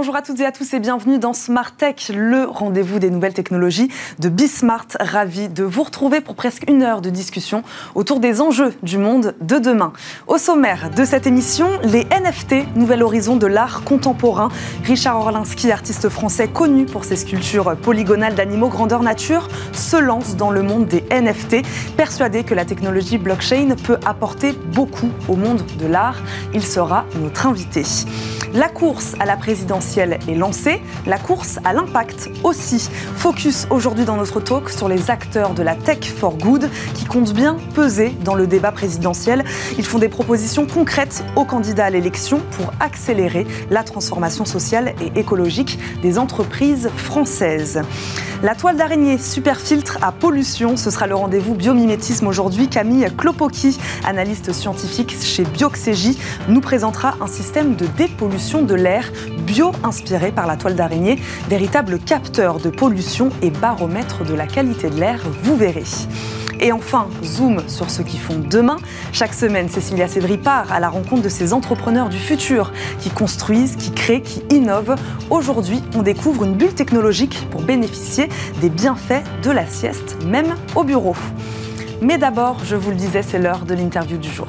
Bonjour à toutes et à tous et bienvenue dans Smart Tech, le rendez-vous des nouvelles technologies de Bismart. Ravi de vous retrouver pour presque une heure de discussion autour des enjeux du monde de demain. Au sommaire de cette émission, les NFT, nouvel horizon de l'art contemporain. Richard Orlinski, artiste français connu pour ses sculptures polygonales d'animaux grandeur nature, se lance dans le monde des NFT, persuadé que la technologie blockchain peut apporter beaucoup au monde de l'art. Il sera notre invité. La course à la est lancée, la course à l'impact aussi. Focus aujourd'hui dans notre talk sur les acteurs de la tech for good qui comptent bien peser dans le débat présidentiel. Ils font des propositions concrètes aux candidats à l'élection pour accélérer la transformation sociale et écologique des entreprises françaises. La toile d'araignée super filtre à pollution, ce sera le rendez-vous biomimétisme aujourd'hui. Camille Klopoki, analyste scientifique chez Bioxégie, nous présentera un système de dépollution de l'air bio-inspiré par la toile d'araignée, véritable capteur de pollution et baromètre de la qualité de l'air, vous verrez. Et enfin, zoom sur ceux qui font demain. Chaque semaine, Cécilia Sévry part à la rencontre de ces entrepreneurs du futur qui construisent, qui créent, qui innovent. Aujourd'hui, on découvre une bulle technologique pour bénéficier des bienfaits de la sieste, même au bureau. Mais d'abord, je vous le disais, c'est l'heure de l'interview du jour.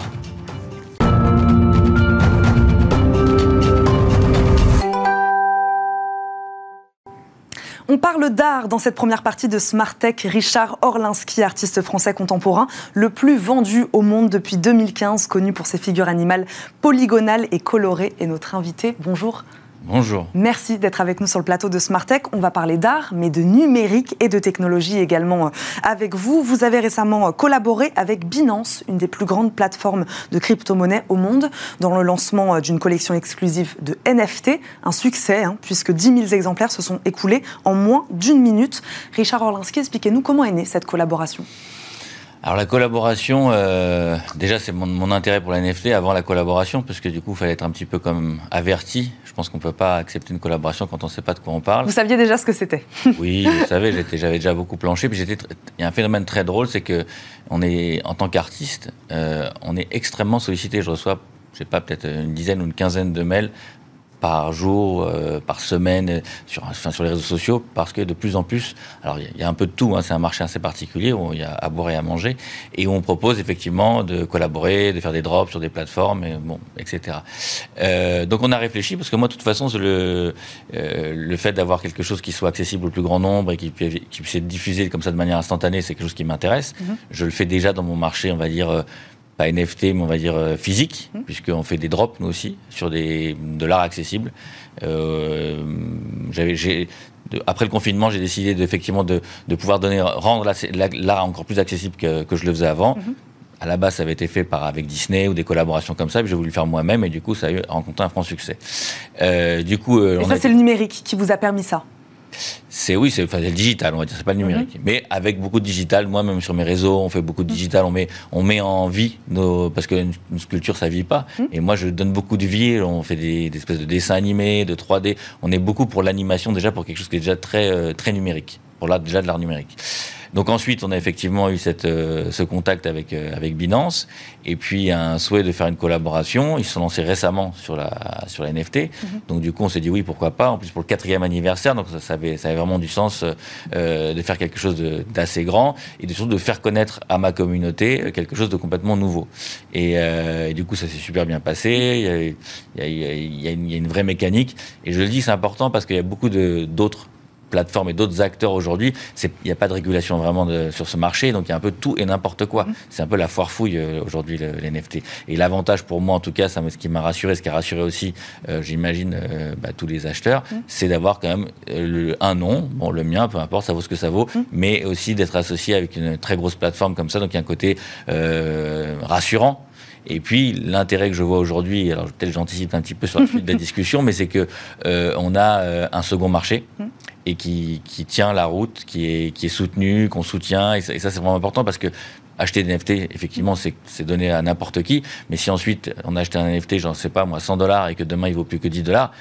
On parle d'art dans cette première partie de Smart Tech. Richard Orlinski, artiste français contemporain, le plus vendu au monde depuis 2015, connu pour ses figures animales polygonales et colorées, est notre invité. Bonjour. Bonjour. Merci d'être avec nous sur le plateau de Smartech. On va parler d'art, mais de numérique et de technologie également euh, avec vous. Vous avez récemment euh, collaboré avec Binance, une des plus grandes plateformes de crypto-monnaie au monde, dans le lancement euh, d'une collection exclusive de NFT. Un succès, hein, puisque 10 000 exemplaires se sont écoulés en moins d'une minute. Richard Orlinski, expliquez-nous comment est née cette collaboration. Alors la collaboration, euh, déjà c'est mon, intérêt pour la NFT avant la collaboration, parce que du coup il fallait être un petit peu comme averti. Je pense qu'on ne peut pas accepter une collaboration quand on ne sait pas de quoi on parle. Vous saviez déjà ce que c'était Oui, vous savez, j'avais déjà beaucoup planché. Puis il y a un phénomène très drôle, c'est que on est, en tant qu'artiste, euh, on est extrêmement sollicité. Je reçois je sais pas, peut-être une dizaine ou une quinzaine de mails par jour, euh, par semaine, sur, enfin, sur les réseaux sociaux, parce que de plus en plus, alors il y, a un peu de tout, hein, c'est un marché assez particulier où il y a à boire et à manger, et où on propose effectivement de collaborer, de faire des drops sur des plateformes, et bon, etc. Euh, donc on a réfléchi, parce que moi, de toute façon, le, euh, le fait d'avoir quelque chose qui soit accessible au plus grand nombre et qui, qui puisse être diffusé comme ça de manière instantanée, c'est quelque chose qui m'intéresse. Mm-hmm. Je le fais déjà dans mon marché, on va dire pas NFT, mais on va dire euh, physique, mmh. puisqu'on fait des drops, nous aussi, sur des, de l'art accessible. Euh, j'avais, après le confinement, j'ai décidé effectivement de, de, pouvoir donner, rendre l'art encore plus accessible que, que, je le faisais avant. Mmh. À la base, ça avait été fait par, avec Disney ou des collaborations comme ça, puis j'ai voulu le faire moi-même, et du coup, ça a eu rencontré un franc succès. Euh, du coup, et ça, c'est le numérique qui vous a permis ça? C'est oui, c'est le digital, on va dire, c'est pas le numérique. Mhm. Mais avec beaucoup de digital, moi même sur mes réseaux, on fait beaucoup de mhm. digital, on met, on met en vie nos, parce qu'une une sculpture ça vit pas. Mhm. Et moi je donne beaucoup de vie, on fait des, espèces de dessins animés, de 3D. On est beaucoup pour l'animation déjà pour quelque chose qui est déjà très euh, très numérique, pour là déjà de l'art numérique. Donc ensuite, on a effectivement eu cette, euh, ce contact avec, euh, avec Binance, et puis un souhait de faire une collaboration. Ils se sont lancés récemment sur la, sur la NFT. Mhm. Donc du coup, on s'est dit oui, pourquoi pas. En plus, pour le quatrième anniversaire, donc ça, ça, avait, ça avait vraiment du sens euh, de faire quelque chose d'assez grand, et de, surtout de faire connaître à ma communauté quelque chose de complètement nouveau. Et, et du coup, ça s'est super bien passé. Il y a, il y a, il y a, une, il y a une vraie mécanique. Et je le dis, c'est important parce qu'il y a beaucoup d'autres plateformes et d'autres acteurs aujourd'hui, il n'y a pas de régulation vraiment de, sur ce marché, donc il y a un peu tout et n'importe quoi. Mm. C'est un peu la foire fouille euh, aujourd'hui, les NFT. Et l'avantage pour moi, en tout cas, ça, ce qui m'a rassuré, ce qui a rassuré aussi, euh, j'imagine, euh, bah, tous les acheteurs, mm. c'est d'avoir quand même un nom, bon, le mien, peu importe, ça vaut ce que ça vaut, mm. mais aussi d'être associé avec une très grosse plateforme comme ça, donc il y a un côté rassurant et puis l'intérêt que je vois aujourd'hui, alors peut-être j'anticipe un petit peu sur la suite de la discussion, mais c'est que euh, on a euh, un second marché mm. et qui, qui, tient la route, qui est, qui est soutenu, qu'on soutient, et ça, ça c'est vraiment important parce que acheter des NFT, effectivement, c'est donné à n'importe qui, mais si ensuite on a acheté un NFT, j'en sais pas moi, 100 dollars et que demain il vaut plus que 10 dollars,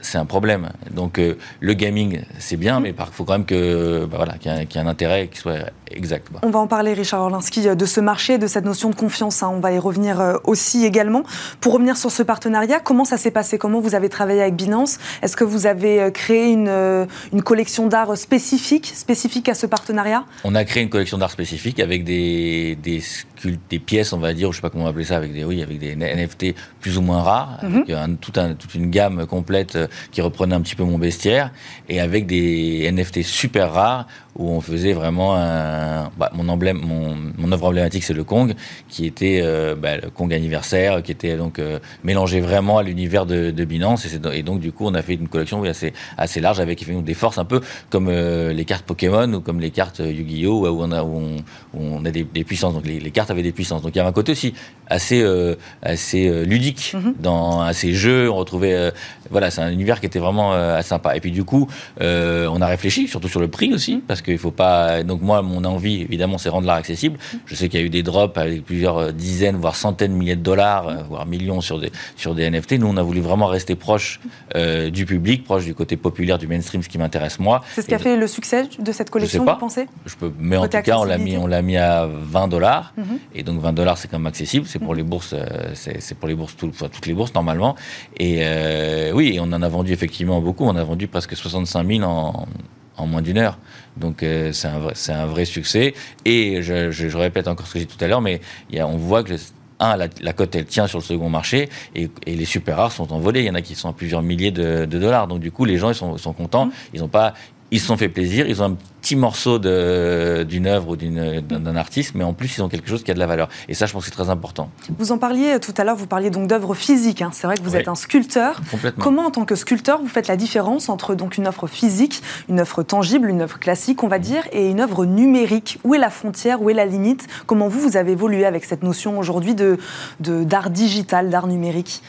c'est un problème. Donc euh, le gaming, c'est bien, mais il faut quand même bah, voilà, qu'il y, ait un intérêt qui soit exact. On va en parler, Richard Orlinski, de ce marché, de cette notion de confiance. Hein. On va y revenir euh, aussi également. Pour revenir sur ce partenariat, comment ça s'est passé? Comment vous avez travaillé avec Binance? Est-ce que vous avez euh, créé une, une collection d'art spécifique, spécifique à ce partenariat? On a créé une collection d'art spécifique avec des, des, des, pièces, on va dire, je sais pas comment on appeler ça, avec des, oui, avec des NFT plus ou moins rares, mhm. avec un, tout un, toute une gamme complète qui reprenait un petit peu mon bestiaire, et avec des NFT super rares où on faisait vraiment un, bah, mon emblème, mon, mon, œuvre emblématique, c'est le Kong, qui était euh, bah, le Kong anniversaire, qui était donc euh, mélangé vraiment à l'univers de, de, Binance, et, et, donc du coup on a fait une collection assez assez large avec des forces un peu comme euh, les cartes Pokémon ou comme les cartes Yu-Gi-Oh où on a où on, a des, puissances, donc les, cartes avaient des puissances, donc il y avait un côté aussi assez assez ludique mm-hmm. dans ces jeux, on retrouvait voilà c'est un univers qui était vraiment sympa, et puis du coup on a réfléchi surtout sur le prix aussi parce parce qu'il faut pas. Donc moi, mon envie, évidemment, c'est rendre l'art accessible. Je sais qu'il y a eu des drops avec plusieurs euh, dizaines, voire centaines de milliers de dollars, euh, voire millions sur des sur des NFT. Nous, on a voulu vraiment rester proche euh, du public, proche du côté populaire, du mainstream, ce qui m'intéresse moi. C'est ce qui a fait le succès de cette collection, vous pensez? Je peux, mais en tout cas, on l'a mis, on l'a mis à 20 dollars, mhm. Et donc 20 dollars, c'est quand même accessible. C'est pour mhm. les bourses, c'est pour les bourses, toutes les bourses normalement. Et oui, on en a vendu effectivement beaucoup. On a vendu presque 65 000 en en moins d'une heure. Donc euh, c'est un, un, vrai succès. Et je, je, répète encore ce que j'ai dit tout à l'heure, mais y a, on voit que un, la, cote, elle tient sur le second marché et, et, les super rares sont envolés. Il y en a qui sont à plusieurs milliers de, de dollars. Donc, du coup, les gens, ils sont, sont contents. Mmh. Ils n'ont pas, ils se sont fait plaisir, ils ont un petit morceau d'une œuvre ou d'un artiste, mais en plus ils ont quelque chose qui a de la valeur. Et ça, je pense que c'est très important. Vous en parliez tout à l'heure, vous parliez donc d'œuvres physiques. Hein. C'est vrai que vous êtes un sculpteur. Comment, en tant que sculpteur, vous faites la différence entre donc une œuvre physique, une œuvre tangible, une œuvre classique, on va dire, et une œuvre numérique? Où est la frontière? Où est la limite? Comment vous, vous avez évolué avec cette notion aujourd'hui d'art de, d'art digital, d'art numérique?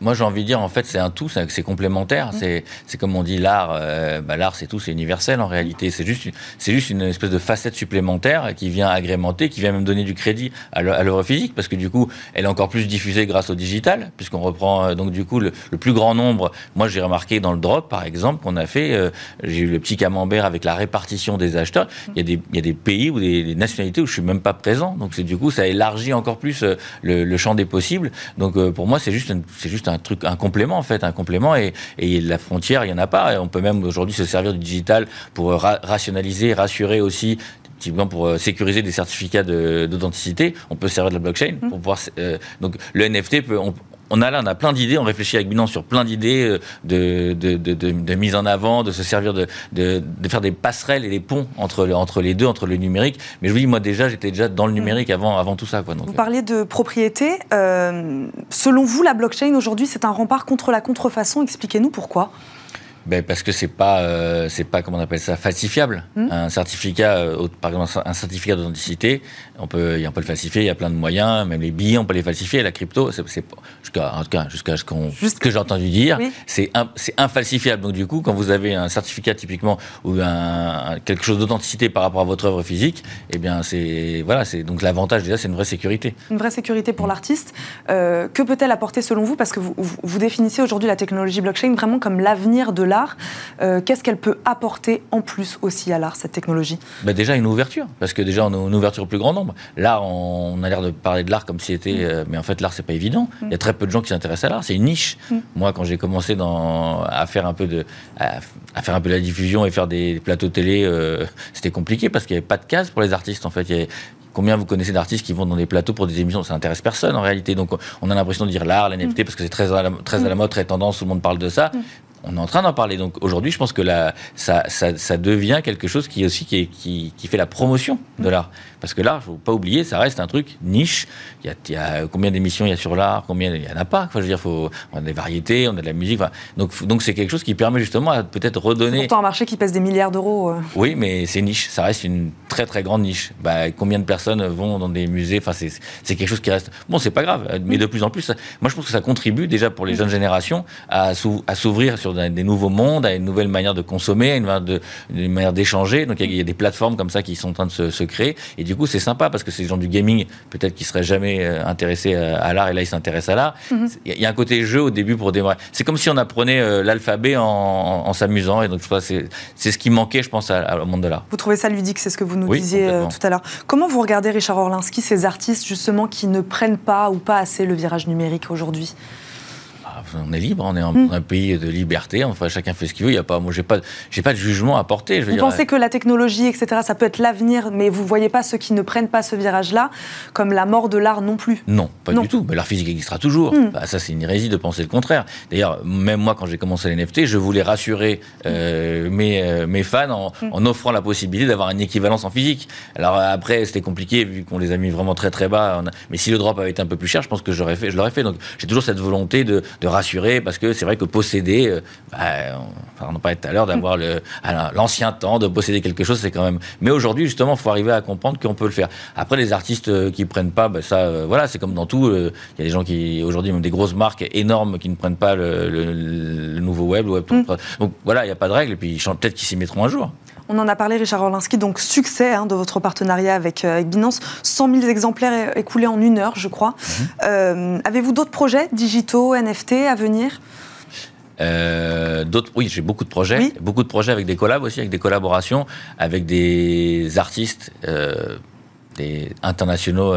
Moi, j'ai envie de dire, en fait, c'est un tout, c'est complémentaire. Mm. C'est comme on dit, l'art, euh, bah, l'art, c'est tout, c'est universel en réalité. C'est juste, c'est juste une espèce de facette supplémentaire qui vient agrémenter, qui vient même donner du crédit à l'œuvre physique, parce que du coup, elle est encore plus diffusée grâce au digital, puisqu'on reprend euh, donc du coup le, plus grand nombre. Moi, j'ai remarqué dans le drop, par exemple, qu'on a fait, euh, j'ai eu le petit camembert avec la répartition des acheteurs. Il y a des, il y a des pays ou des, nationalités où je suis même pas présent. Donc, c'est du coup, ça élargit encore plus le, le champ des possibles. Donc, pour moi, c'est juste, c'est juste un truc, un complément en fait, un complément et, et la frontière, il n'y en a pas. Et on peut même aujourd'hui se servir du digital pour rationaliser, rassurer aussi typiquement pour euh, sécuriser des certificats d'authenticité, on peut servir de la blockchain mmh. pour pouvoir. Euh, donc le NFT peut, on a là, on a plein d'idées, on réfléchit avec Binance sur plein d'idées euh, de, de, de, de, mise en avant, de se servir de, de, faire des passerelles et des ponts entre, entre les deux, entre le numérique. Mais je vous dis, moi déjà, j'étais déjà dans le mm. numérique avant, avant tout ça. Quoi, vous parliez de propriété. Euh, selon vous, la blockchain aujourd'hui, c'est un rempart contre la contrefaçon. Expliquez-nous pourquoi ben parce que c'est pas euh, c'est pas comment on appelle ça falsifiable. Hmm. Un certificat, euh, par exemple un certificat d'authenticité, on peut on peut le falsifier. Il y a plein de moyens. Même les billets, on peut les falsifier. La crypto, c'est jusqu'à en tout cas jusqu'à ce, ce que j'ai entendu dire, c'est c'est infalsifiable. Donc du coup, quand vous avez un certificat typiquement ou un, quelque chose d'authenticité par rapport à votre œuvre physique, eh bien c'est voilà c'est donc l'avantage déjà c'est une vraie sécurité. Une vraie sécurité pour l'artiste. Euh, que peut-elle apporter selon vous? Parce que vous, vous, vous définissez aujourd'hui la technologie blockchain vraiment comme l'avenir de l'art euh, qu'est-ce qu'elle peut apporter en plus aussi à l'art, cette technologie? Bah Déjà une ouverture, parce que déjà on a une ouverture au plus grand nombre. L'art, on a l'air de parler de l'art comme si c'était... Mm. Euh, mais en fait, l'art, c'est pas évident. Il y a très peu de gens qui s'intéressent à l'art, c'est une niche. Mm. Moi, quand j'ai commencé dans, à, faire un peu de, à, faire un peu la diffusion et faire des plateaux télé, euh, c'était compliqué parce qu'il n'y avait pas de case pour les artistes. En fait, il y Combien vous connaissez d'artistes qui vont dans des plateaux pour des émissions Ça n'intéresse personne en réalité. Donc on a l'impression de dire l'art, mm. parce que c'est très, à la, très à la mode, très tendance, tout le monde parle de ça on est en train d'en parler. Donc aujourd'hui, je pense que ça, devient quelque chose qui aussi qui fait la promotion de l'art. Parce que l'art, il ne faut pas oublier, ça reste un truc niche. Il y a, combien d'émissions il y a sur l'art Combien il y en a pas. Enfin, je veux dire, faut, on a des variétés, on a de la musique. donc, donc c'est quelque chose qui permet justement à peut-être redonner. C'est pourtant un marché qui pèse des milliards d'euros. Euh. Oui, mais c'est niche. Ça reste une très très grande niche. Bah, combien de personnes vont dans des musées? Enfin, c'est quelque chose qui reste. Bon, c'est pas grave, mais de plus en plus, moi je pense que ça contribue déjà pour les jeunes générations à s'ouvrir sur des nouveaux mondes, à une nouvelle manière de consommer, à une manière d'échanger. Donc il y, a des plateformes comme ça qui sont en train de se, se créer. Et du du coup, c'est sympa parce que c'est des gens du gaming, peut-être qui seraient jamais euh, intéressés à l'art et là, ils s'intéressent à l'art. Mhm. Il y a un côté jeu au début pour démarrer. C'est comme si on apprenait euh, l'alphabet en, s'amusant et donc c'est ce qui manquait, je pense, au monde de l'art. Vous trouvez ça ludique, c'est ce que vous nous disiez tout à l'heure. Comment vous regardez Richard Orlinski, ces artistes justement qui ne prennent pas ou pas assez le virage numérique aujourd'hui? On est libre, on est hmm. un, pays de liberté, enfin chacun fait ce qu'il veut. Il y a pas, moi j'ai pas, j'ai pas de jugement à porter. vous pensez que la technologie, etc., ça peut être l'avenir, mais vous voyez pas ceux qui ne prennent pas ce virage-là comme la mort de l'art non plus? Non, pas du tout. Mais l'art physique existera toujours. Hmm. Bah, ça, c'est une hérésie de penser le contraire. D'ailleurs, même moi, quand j'ai commencé les NFT, je voulais rassurer euh, mes, euh, mes, fans hmm. en, offrant la possibilité d'avoir une équivalence en physique. Alors après, c'était compliqué vu qu'on les a mis vraiment très très bas. Mais si le drop avait été un peu plus cher, je pense que j'aurais fait, je l'aurais fait. Donc j'ai toujours cette volonté de, de rassurer, parce que c'est vrai que posséder, euh, bah, on en parlait tout à l'heure, d'avoir l'ancien temps, de posséder quelque chose, c'est quand même. Mais aujourd'hui, justement, il faut arriver à comprendre qu'on peut le faire. Après, les artistes euh, qui prennent pas, bah, ça, euh, voilà, c'est comme dans tout. Il y a des gens qui, aujourd'hui, même des grosses marques énormes qui ne prennent pas le, nouveau web, le web. Mm. Donc voilà, il n'y a pas de règle, et puis peut-être qu'ils s'y mettront un jour. On en a parlé, Richard Orlinski, donc succès hein, de votre partenariat avec, euh, Binance. 100 000 exemplaires écoulés en une heure, je crois. Mhm. Euh, avez-vous d'autres projets digitaux, NFT à venir? Euh, d'autres, oui, j'ai beaucoup de projets, beaucoup de projets avec des collabs aussi, avec des collaborations, avec des artistes, des internationaux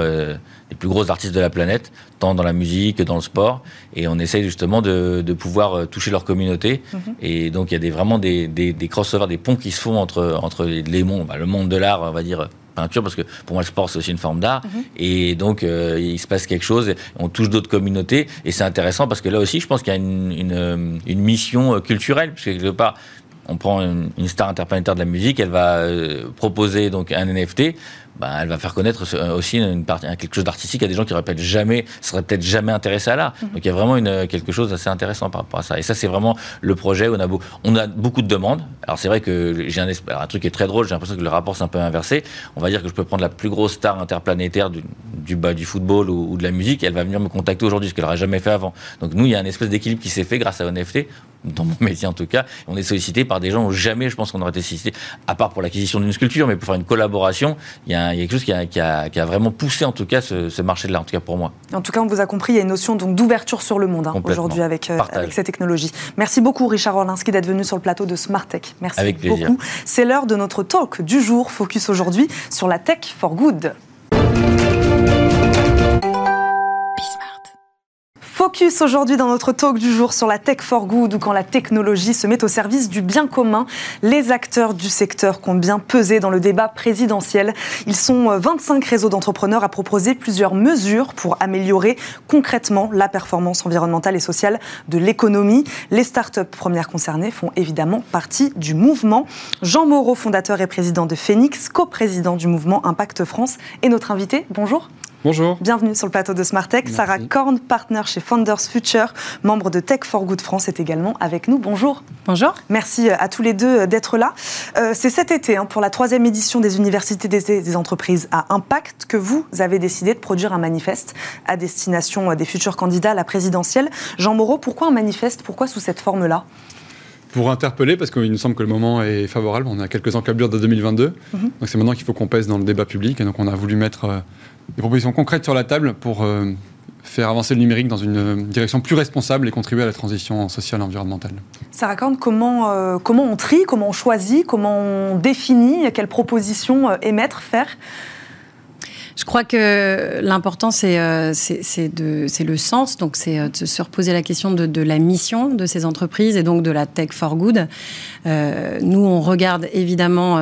les plus gros artistes de la planète, tant dans la musique que dans le sport. Et on essaye justement de, pouvoir euh, toucher leur communauté. Mhm. Et donc il y a des, vraiment des, des, des, crossovers, des ponts qui se font entre, entre les mondes, bah, le monde de l'art, on va dire, peinture, parce que pour moi le sport c'est aussi une forme d'art. Mhm. Et donc euh, il se passe quelque chose, on touche d'autres communautés. Et c'est intéressant parce que là aussi je pense qu'il y a une, une, une mission euh, culturelle, parce que quelque part on prend une, star interplanétaire de la musique, elle va proposer donc un NFT. Bah, elle va faire connaître aussi une partie, quelque chose d'artistique à des gens qui jamais, seraient peut-être jamais intéressés à l'art. Mhm. Donc il y a vraiment une, quelque chose d'assez intéressant par rapport à ça. Et ça, c'est vraiment le projet où on a, on a beaucoup de demandes. Alors c'est vrai que j'ai un, un truc qui est très drôle, j'ai l'impression que le rapport s'est un peu inversé. On va dire que je peux prendre la plus grosse star interplanétaire du, du, bas du football ou, de la musique, elle va venir me contacter aujourd'hui, ce qu'elle n'aurait jamais fait avant. Donc nous, il y a une espèce d'équilibre qui s'est fait grâce à NFT, dans mon métier en tout cas. On est sollicité par des gens où jamais, je pense qu'on aurait été sollicité, à part pour l'acquisition d'une sculpture, mais pour faire une collaboration, il y a, il y a quelque chose qui a, qui a qui a, vraiment poussé en tout cas ce, marché de l'art, en tout cas pour moi. En tout cas, on vous a compris, il y a une notion donc d'ouverture sur le monde hein, aujourd'hui avec, euh, avec ces technologies. Merci beaucoup Richard Orlinski d'être venu sur le plateau de Smart Tech. Merci avec beaucoup. C'est l'heure de notre talk du jour, focus aujourd'hui sur la tech for good. Focus aujourd'hui dans notre talk du jour sur la tech for good ou quand la technologie se met au service du bien commun. Les acteurs du secteur ont bien pesé dans le débat présidentiel. Ils sont 25 euh, réseaux d'entrepreneurs à proposer plusieurs mesures pour améliorer concrètement la performance environnementale et sociale de l'économie. Les startups premières concernées font évidemment partie du mouvement. Jean Moreau, fondateur et président de Phoenix, coprésident du mouvement Impact France, est notre invité. Bonjour. Bonjour. Bienvenue sur le plateau de Smartech. Sarah Korn, partner chez Founders Future, membre de Tech for Good France, est également avec nous. Bonjour. Bonjour. Merci à tous les deux d'être là. Euh, c'est cet été, hein, pour la troisième édition des universités des entreprises à impact, que vous avez décidé de produire un manifeste à destination des futurs candidats à la présidentielle. Jean Moreau, pourquoi un manifeste? Pourquoi sous cette forme-là? Pour interpeller, parce qu'il nous semble que le moment est favorable. On a quelques encablures de 2022. Mhm. Donc c'est maintenant qu'il faut qu'on pèse dans le débat public. Et donc on a voulu mettre euh, des propositions concrètes sur la table pour euh, faire avancer le numérique dans une euh, direction plus responsable et contribuer à la transition sociale et environnementale. Sarah Korn, comment, euh, comment on trie, comment on choisit, comment on définit, quelles propositions émettre, faire je crois que l'important, c'est euh, le sens. Donc, c'est euh, de se reposer la question de, la mission de ces entreprises et donc de la tech for good. Euh, nous, on regarde évidemment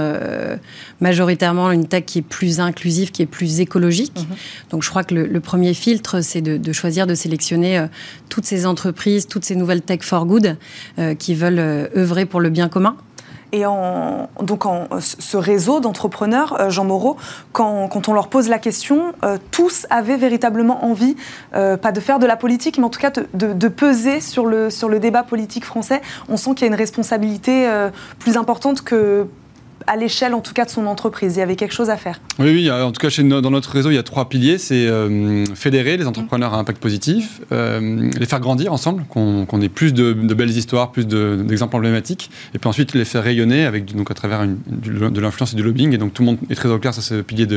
majoritairement une tech qui est plus inclusive, qui est plus écologique. Mhm. Donc, je crois que le, premier filtre, c'est de, de, choisir de sélectionner toutes ces entreprises, toutes ces nouvelles tech for good qui veulent œuvrer pour le bien commun. Et en, donc en, ce réseau d'entrepreneurs, euh, Jean Moreau, quand, on leur pose la question, euh, tous avaient véritablement envie, euh, pas de faire de la politique, mais en tout cas de, de, peser sur le, sur le débat politique français. On sent qu'il y a une responsabilité plus importante que à l'échelle en tout cas de son entreprise. Il y avait quelque chose à faire. Oui, oui. En tout cas, chez dans notre réseau, il y a trois piliers. C'est euh, fédérer les entrepreneurs à impact positif, euh, les faire grandir ensemble, qu'on ait plus de, belles histoires, plus d'exemples emblématiques, et puis ensuite les faire rayonner avec donc à travers une, de l'influence et du lobbying. Et donc tout le monde est très au clair sur ce pilier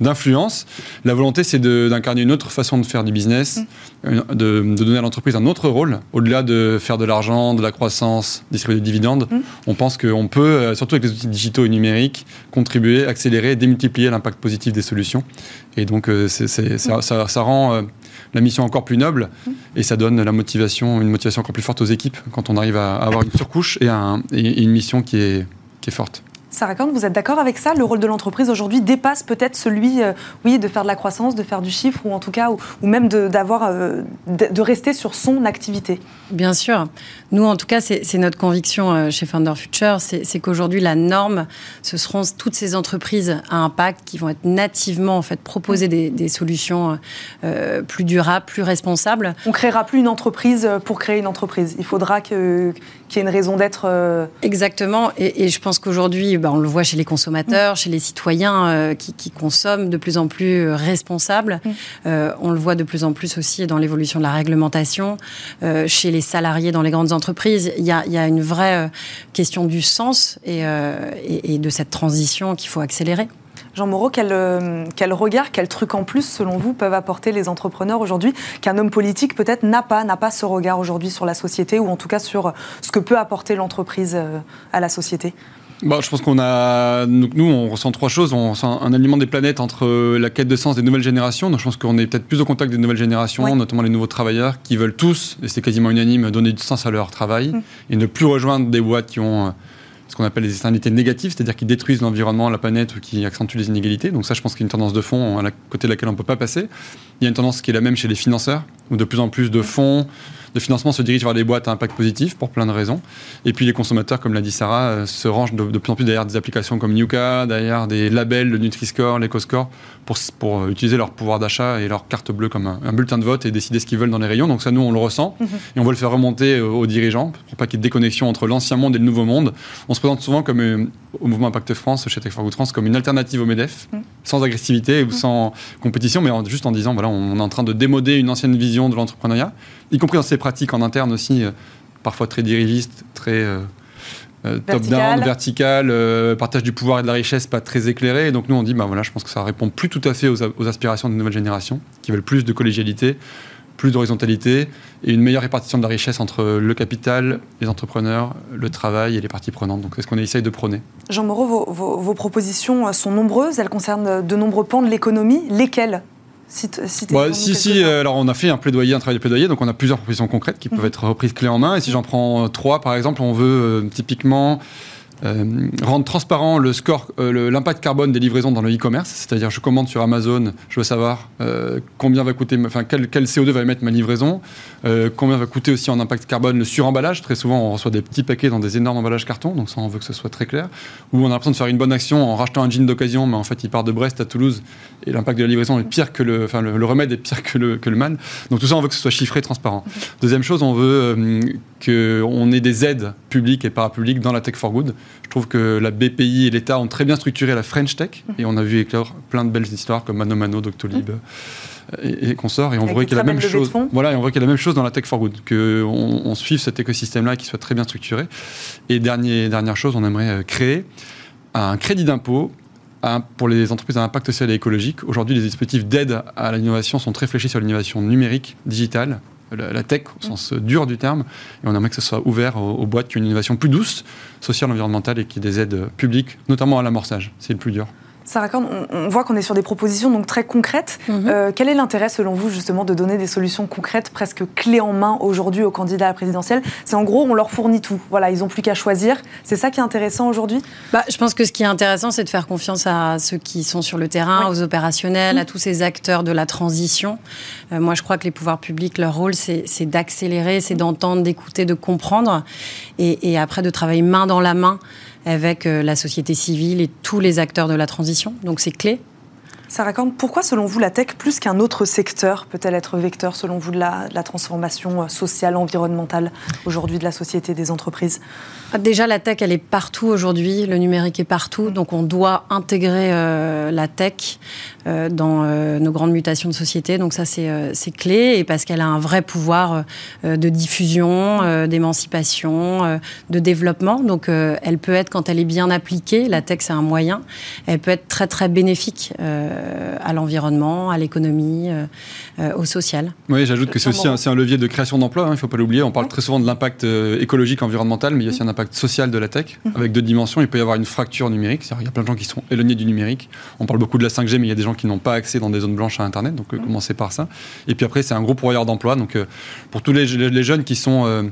d'influence. La volonté, c'est d'incarner une autre façon de faire du business, mm. de, de, donner à l'entreprise un autre rôle, au-delà de faire de l'argent, de la croissance, distribuer des dividendes. Mm. On pense qu'on peut, surtout avec les outils digitaux numérique, contribuer, accélérer, démultiplier l'impact positif des solutions. Et donc, euh, ça, rend euh, la mission encore plus noble et ça donne la motivation, une motivation encore plus forte aux équipes quand on arrive à avoir une surcouche et, une mission qui est, qui est forte. Sarah Kahn, vous êtes d'accord avec ça? Le rôle de l'entreprise aujourd'hui dépasse peut-être celui, euh, oui, de faire de la croissance, de faire du chiffre, ou en tout cas, ou, même d'avoir, euh, de, rester sur son activité? Bien sûr. Nous, en tout cas, c'est notre conviction euh, chez Founder Future, c'est qu'aujourd'hui, la norme, ce seront toutes ces entreprises à impact qui vont être nativement, en fait, proposer des, des solutions plus durables, plus responsables. On créera plus une entreprise pour créer une entreprise. Il faudra qu'il y ait une raison d'être. Exactement. Et, et je pense qu'aujourd'hui, bah, on le voit chez les consommateurs, chez les citoyens euh, qui, consomment de plus en plus euh, responsables. Mm. Euh, on le voit de plus en plus aussi dans l'évolution de la réglementation, chez les salariés dans les grandes entreprises. Il y a, une vraie question du sens et, de cette transition qu'il faut accélérer. Jean Moreau, quel, quel, regard, quel truc en plus, selon vous, peuvent apporter les entrepreneurs aujourd'hui qu'un homme politique peut-être n'a pas, n'a pas ce regard aujourd'hui sur la société ou en tout cas sur ce que peut apporter l'entreprise à la société? Bah, je pense qu'on a. Nous, on ressent trois choses. On ressent un alignement des planètes entre euh, la quête de sens des nouvelles générations. Donc, je pense qu'on est peut-être plus au contact des nouvelles générations, notamment les nouveaux travailleurs, qui veulent tous, et c'est quasiment unanime, donner du sens à leur travail mm. et ne plus rejoindre des boîtes qui ont euh, ce qu'on appelle les externalités négatives, c'est-à-dire qui détruisent l'environnement, la planète ou qui accentuent les inégalités. Donc ça, je pense qu'il y a une tendance de fond à côté de laquelle on ne peut pas passer. Il y a une tendance qui est la même chez les financeurs, où de plus en plus de fonds, de financement se dirigent vers des boîtes à impact positif pour plein de raisons. Et puis les consommateurs, comme l'a dit Sarah, euh, se rangent de, plus en plus derrière des applications comme Nuka, derrière des labels, le Nutri-Score, l'EcoScore, pour, pour euh, utiliser leur pouvoir d'achat et leur carte bleue comme un, bulletin de vote et décider ce qu'ils veulent dans les rayons. Donc ça, nous, on le ressent mhm. et on veut le faire remonter euh, aux dirigeants pour pas qu'il y ait de déconnexion entre l'ancien monde et le nouveau monde. On se présente souvent comme au mouvement Impact France, chez Tech for Good France, comme une alternative au MEDEF, mhm. sans agressivité ou mhm. sans compétition, mais juste en disant, voilà, on est en train de démoder une ancienne vision de l'entrepreneuriat y compris dans ses pratiques en interne aussi, euh, parfois très dirigistes, très euh, euh, top-down, vertical, partage du pouvoir et de la richesse pas très éclairé. Et donc nous, on dit, bah voilà, je pense que ça répond plus tout à fait aux, aspirations des nouvelles générations, qui veulent plus de collégialité, plus d'horizontalité et une meilleure répartition de la richesse entre le capital, les entrepreneurs, le travail et les parties prenantes. Donc c'est ce qu'on essaye de prôner? Jean Moreau, vos, propositions sont nombreuses, elles concernent de nombreux pans de l'économie. Lesquels si, si, si, euh, alors on a fait un plaidoyer, un travail de plaidoyer, donc on a plusieurs propositions concrètes qui peuvent mhm. être reprises clé en main. Et si j'en prends trois, par exemple, on veut euh, typiquement euh, rendre transparent le score, euh, l'impact carbone des livraisons dans le e-commerce, c'est-à-dire je commande sur Amazon, je veux savoir euh, combien va coûter, enfin quel, quel, CO2 va émettre ma livraison, combien va coûter aussi en impact carbone le suremballage. Très souvent, on reçoit des petits paquets dans des énormes emballages carton, donc ça, on veut que ce soit très clair. Ou on a l'impression de faire une bonne action en rachetant un jean d'occasion, mais en fait, il part de Brest à Toulouse et l'impact de la livraison est pire que le, enfin le, remède est pire que le, que le mal. Donc tout ça, on veut que ce soit chiffré, transparent. Deuxième chose, on veut qu'on ait des aides publiques et parapubliques dans la tech for good. Je trouve que la BPI et l'État ont très bien structuré la French Tech. Et on a vu éclore plein de belles histoires comme Mano Mano, Doctolib. Et, et consorts et on voit qu'il y a la même chose voilà et on voit qu'il y a la même chose dans la tech for good que on, suive cet écosystème là qui soit très bien structuré. Et dernier, dernière chose on aimerait euh, créer un crédit d'impôt pour les entreprises à impact social et écologique. Aujourd'hui, les dispositifs d'aide à l'innovation sont très fléchés sur l'innovation numérique, digitale, la, tech au sens dur du terme. Et on aimerait que ce soit ouvert aux, boîtes qui ont une innovation plus douce, sociale, environnementale et qui des aides publiques, notamment à l'amorçage. C'est le plus dur. Sarah Korn, on, voit qu'on est sur des propositions donc très concrètes. Mhm. Euh, quel est l'intérêt, selon vous, justement, de donner des solutions concrètes, presque clés en main aujourd'hui aux candidats à la présidentielle? C'est en gros, on leur fournit tout. Voilà, ils n'ont plus qu'à choisir. C'est ça qui est intéressant aujourd'hui? Bah, Je pense que ce qui est intéressant, c'est de faire confiance à ceux qui sont sur le terrain, aux opérationnels, mhm. à tous ces acteurs de la transition. Euh, moi, je crois que les pouvoirs publics, leur rôle, c'est d'accélérer, c'est d'entendre, d'écouter, de comprendre, et, et après de travailler main dans la main avec euh, la société civile et tous les acteurs de la transition. Donc c'est clé. Ça raconte pourquoi, selon vous, la tech, plus qu'un autre secteur, peut-elle être vecteur, selon vous, de la, de la transformation euh, sociale, environnementale aujourd'hui de la société, des entreprises? Ah, Déjà, la tech, elle est partout aujourd'hui. Le numérique est partout. Donc, on doit intégrer euh, la tech euh, dans euh, nos grandes mutations de société. Donc, ça, c'est clé. Et parce qu'elle a un vrai pouvoir de diffusion, euh, d'émancipation, de développement. Donc, elle peut être, quand elle est bien appliquée, la tech, c'est un moyen, elle peut être très, très bénéfique à l'environnement, à l'économie, euh, euh, au social. Oui, j'ajoute que c'est aussi un, levier de création d'emplois, hein, il ne faut pas l'oublier. On parle très souvent de l'impact euh, écologique, environnemental, mais il y a aussi un impact social de la tech, avec deux dimensions. Il peut y avoir une fracture numérique, c'est-à-dire il y a plein de gens qui sont éloignés du numérique. On parle beaucoup de la 5G, mais il y a des gens qui n'ont pas accès dans des zones blanches à Internet, donc euh, commencer par ça. Et puis après, c'est un gros pourvoyeur d'emplois. Donc euh, pour tous les, les jeunes qui sont euh,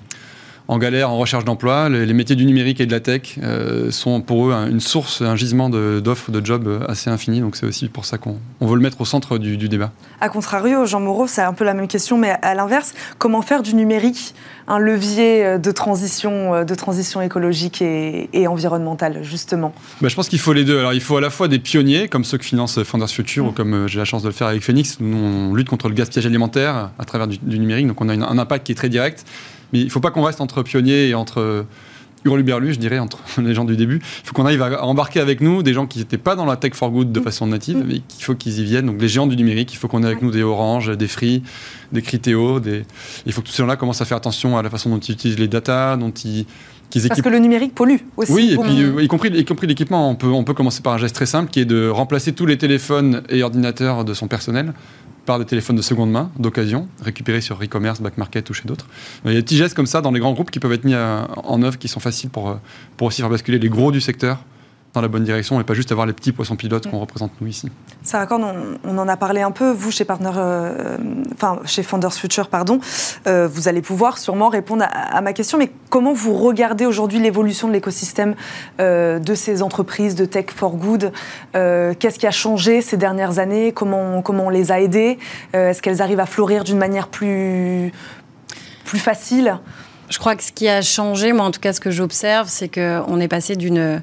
en galère, en recherche d'emploi. Les, les métiers du numérique et de la tech euh, sont pour eux un- une source, un gisement d'offres, de, jobs euh, assez infini. Donc c'est aussi pour ça qu'on on veut le mettre au centre du, du débat. A contrario, Jean Moreau, c'est un peu la même question, mais à l'inverse, comment faire du numérique un levier euh, de transition, de transition écologique et, et environnementale, justement? Bah, je pense qu'il faut les deux. Alors, il faut à la fois des pionniers, comme ceux qui financent Founders Future, ou comme euh, j'ai la chance de le faire avec Phoenix. Nous, on lutte contre le gaspillage alimentaire à travers du, du numérique, donc on a une- un impact qui est très direct. Mais il ne faut pas qu'on reste entre pionniers et entre euh, hurluberlus, je dirais, entre les gens du début. Il faut qu'on arrive à embarquer avec nous des gens qui n'étaient pas dans la tech for good de façon native, mais qu'il faut qu'ils y viennent. Donc, les géants du numérique, il faut qu'on ait avec nous des Orange, des Free, des Critéo. Des... Il faut que tous ces gens-là commencent à faire attention à la façon dont ils utilisent les data, dont ils, qu'ils Parce équipent que le numérique pollue aussi. oui, et puis euh, y compris, y compris l'équipement, on peut, on peut commencer par un geste très simple qui est de remplacer tous les téléphones et ordinateurs de son personnel par des téléphones de seconde main, d'occasion, récupérés sur e-commerce, back market ou chez d'autres. Il y a des petits gestes comme ça dans les grands groupes qui peuvent être mis à- en œuvre, qui sont faciles pour, euh, pour aussi faire basculer les gros du secteur dans la bonne direction et pas juste avoir les petits poissons pilotes qu'on représente nous ici. Sarah Korn, on, on en a parlé un peu. Vous, chez Partner, euh, enfin chez Founders Future, pardon, euh, vous allez pouvoir sûrement répondre à, à ma question. Mais comment vous regardez aujourd'hui l'évolution de l'écosystème euh, de ces entreprises de tech for good Euh, Qu'est-ce qui a changé ces dernières années? Comment, comment on les a aidées? Euh, Est-ce qu'elles arrivent à fleurir d'une manière plus plus facile? Je crois que ce qui a changé, moi en tout cas ce que j'observe, c'est qu'on est passé d'une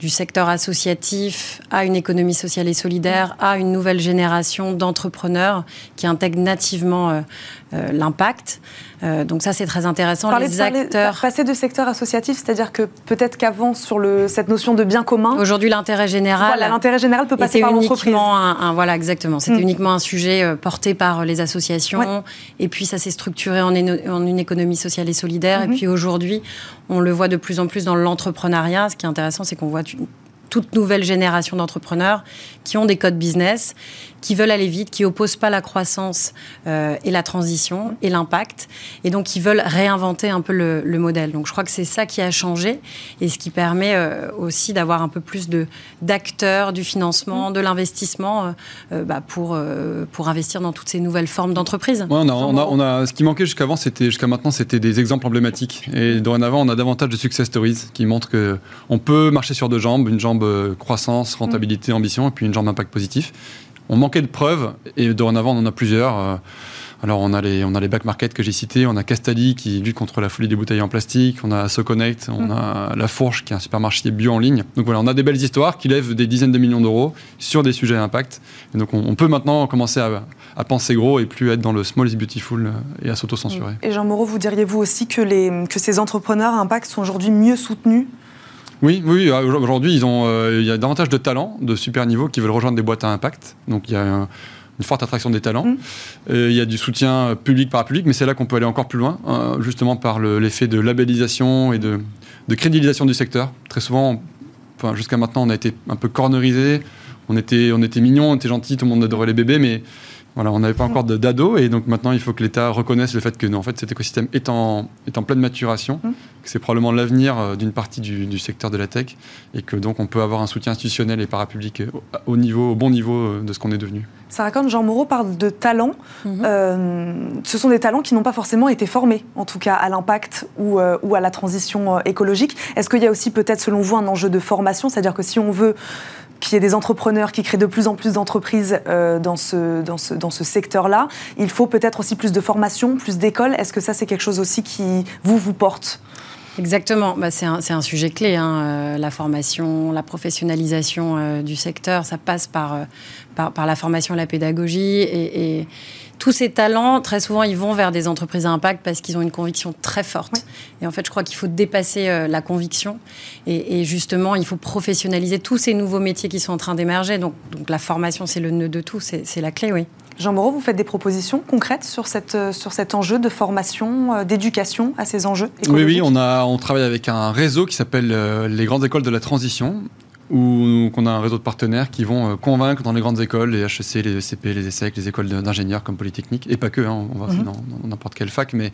du secteur associatif à une économie sociale et solidaire, à une nouvelle génération d'entrepreneurs qui intègrent nativement euh, euh, l'impact. Euh, donc ça, c'est très intéressant. Parler les de- parler- acteurs... passer de secteur associatif, c'est-à-dire que peut-être qu'avant sur le, cette notion de bien commun, Aujourd'hui, l'intérêt général... voilà, l'intérêt général peut passer par l'entreprise. un, un- voilà exactement c'était Mm. uniquement un sujet euh, porté par les associations Ouais. et puis ça s'est structuré en, éno- en une économie sociale et solidaire Mhm. et puis aujourd'hui on le voit de plus en plus dans l'entrepreneuriat ce qui est intéressant c'est qu'on voit toute nouvelle génération d'entrepreneurs qui ont des codes business, qui veulent aller vite, qui opposent pas la croissance euh, et la transition et l'impact, et donc qui veulent réinventer un peu le, le modèle. Donc je crois que c'est ça qui a changé et ce qui permet euh, aussi d'avoir un peu plus de d'acteurs du financement, de l'investissement euh, bah, pour pour investir dans toutes ces nouvelles formes d'entreprises. Ouais, on a, on a- on a- ce qui manquait jusqu'avant, c'était jusqu'à maintenant, c'était des exemples emblématiques. Et dorénavant, on a davantage de success stories qui montrent que on peut marcher sur deux jambes, une jambe croissance, rentabilité, ambition, et puis une jambe impact positif. On manquait de preuves, et dorénavant, on en a plusieurs. Euh, Alors, on a les, on a les back market que j'ai cités, on a Castali qui lutte contre la folie des bouteilles en plastique, on a SoConnect, on a La Fourche qui est un supermarché bio en ligne. Donc voilà, on a des belles histoires qui lèvent des dizaines de millions d'euros sur des sujets à impact. Et donc, on, on peut maintenant commencer à, à penser gros et plus être dans le small is beautiful euh, et à s'auto-censurer. Et Jean Moreau, vous diriez-vous aussi que, les, que ces entrepreneurs à impact sont aujourd'hui mieux soutenus Oui, oui, euh, aujourd'hui, ils ont, euh, il y a davantage de talents de super niveau qui veulent rejoindre des boîtes à impact. Donc, il y a un- une forte attraction des talents. Mm. Euh, il y a du soutien public par public, mais c'est là qu'on peut aller encore plus loin, euh, justement par le- l'effet de labellisation et de, de crédibilisation du secteur. Très souvent, enfin, jusqu'à maintenant, on a été un peu cornerisé. On était, on était mignon, on était gentil, tout le monde adorait les bébés, mais voilà, on n'avait pas encore de- d'ado. Et donc maintenant, il faut que l'État reconnaisse le fait que non, en fait, cet écosystème est en, est en pleine maturation, Mm. que c'est probablement l'avenir euh, d'une partie du, du secteur de la tech, et que donc on peut avoir un soutien institutionnel et parapublic au, au niveau, au bon niveau euh, de ce qu'on est devenu. Sarah Korn, Jean Moreau parle de talents. Mhm. Euh, ce sont des talents qui n'ont pas forcément été formés, en tout cas à l'impact ou, euh, ou à la transition euh, écologique. Est-ce qu'il y a aussi peut-être, selon vous, un enjeu de formation? C'est-à-dire que si on veut qu'il y ait des entrepreneurs qui créent de plus en plus d'entreprises euh, dans ce, dans ce, dans ce secteur-là, il faut peut-être aussi plus de formation, plus d'écoles. Est-ce que ça, c'est quelque chose aussi qui, vous, vous porte? Exactement, bah, c'est un, un, sujet clé. Hein. la formation, la professionnalisation du secteur, ça passe par, par, la formation la pédagogie. et tous ces talents, très souvent, ils vont vers des entreprises à impact parce qu'ils ont une conviction très forte. Et en fait, je crois qu'il faut dépasser euh, la conviction. Et, justement, il faut professionnaliser tous ces nouveaux métiers qui sont en train d'émerger. Donc, donc, la formation, c'est le nœud de tout, c'est la clé, oui. Jean Moreau, vous faites des propositions concrètes sur, cette, euh, sur cet enjeu de formation, euh, d'éducation à ces enjeux Oui, oui, on, a, on travaille avec un réseau qui s'appelle les grandes écoles de la transition ou qu'on a un réseau de partenaires qui vont euh, convaincre dans les grandes écoles, les HEC, les ECP, les ESSEC, les écoles d'ingénieurs comme Polytechnique, et pas que, hein, on va mhm. dans n'importe quelle fac, mais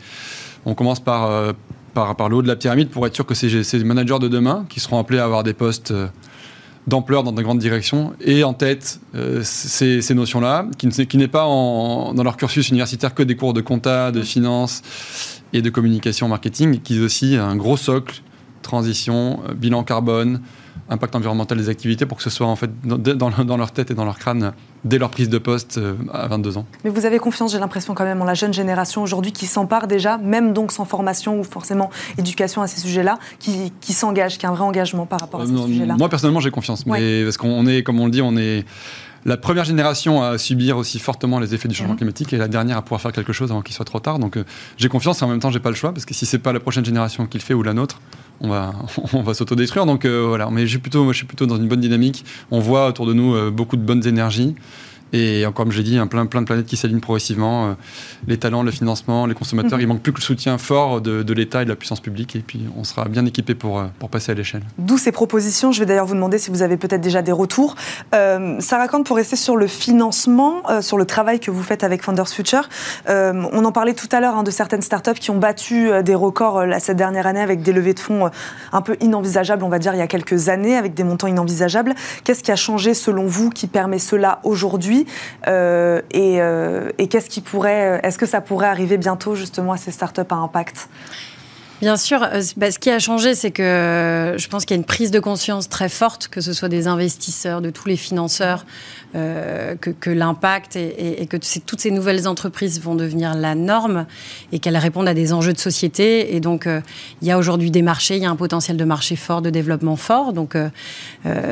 on commence par, euh, par, par, le haut de la pyramide pour être sûr que ces, ces managers de demain, qui seront appelés à avoir des postes euh, d'ampleur dans de grandes directions, et en tête ces, ces notions-là, qui, qui n'est pas en, dans leur cursus universitaire que des cours de compta, de finance et de communication marketing, qui est aussi un gros socle, transition, bilan carbone, impact environnemental des activités pour que ce soit en fait dans, dans, leur tête et dans leur crâne dès leur prise de poste euh, à 22 ans. Mais vous avez confiance, j'ai l'impression quand même, en la jeune génération aujourd'hui qui s'empare déjà, même donc sans formation ou forcément éducation à ces sujets-là, qui, qui s'engage, qui a un vrai engagement par rapport à ces euh, sujets-là. Moi personnellement j'ai confiance, mais parce qu'on est, comme on le dit, on est la première génération à subir aussi fortement les effets du changement mhm. climatique et la dernière à pouvoir faire quelque chose avant qu'il soit trop tard. Donc euh, j'ai confiance et en même temps j'ai pas le choix parce que si c'est pas la prochaine génération qui le fait ou la nôtre, on va, on va s'autodétruire. Donc euh, voilà, mais je suis plutôt dans une bonne dynamique. On voit autour de nous euh, beaucoup de bonnes énergies. Et encore, comme j'ai dit, un plein, plein de planètes qui s'alignent progressivement. Euh, les talents, le financement, les consommateurs, mhm. il manque plus que le soutien fort de, l'État et de la puissance publique. Et puis, on sera bien équipé pour, euh, pour passer à l'échelle. D'où ces propositions. Je vais d'ailleurs vous demander si vous avez peut-être déjà des retours. Euh, Sarah Kant, pour rester sur le financement, euh, sur le travail que vous faites avec Founders Future, on en parlait tout à l'heure hein, de certaines startups qui ont battu des records cette dernière année avec des levées de fonds un peu inenvisageables, on va dire, il y a quelques années, avec des montants inenvisageables. Qu'est-ce qui a changé selon vous qui permet cela aujourd'hui? Euh, euh, et, qu'est-ce qui pourrait, est-ce que ça pourrait arriver bientôt justement à ces startups à impact? Bien sûr, euh, bah, ce qui a changé, c'est que je pense qu'il y a une prise de conscience très forte, que ce soit des investisseurs, de tous les financeurs, euh, que, l'impact et, que toutes ces nouvelles entreprises vont devenir la norme et qu'elles répondent à des enjeux de société. Et donc, euh, il y a aujourd'hui des marchés, il y a un potentiel de marché fort, de développement fort. Donc, euh,